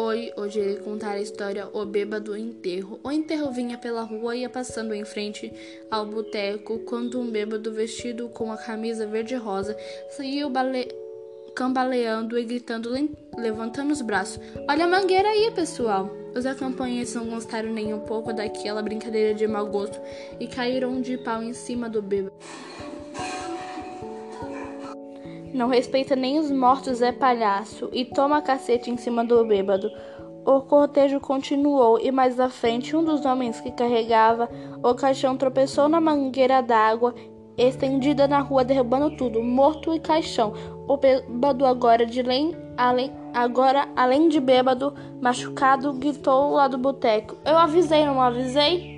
Oi, hoje irei contar a história O Bêbado Enterro. O enterro vinha pela rua e ia passando em frente ao boteco quando um bêbado vestido com a camisa verde-rosa saiu bale... cambaleando e gritando, levantando os braços. Olha a mangueira aí, pessoal! Os acompanhantes não gostaram nem um pouco daquela brincadeira de mau gosto e caíram de pau em cima do bêbado. Não respeita nem os mortos, é palhaço, e toma cacete em cima do bêbado. O cortejo continuou e mais à frente um dos homens que carregava o caixão tropeçou na mangueira d'água estendida na rua, derrubando tudo, morto e caixão. O bêbado agora de além, além, agora além de bêbado, machucado, gritou lá do boteco. Eu avisei, não avisei?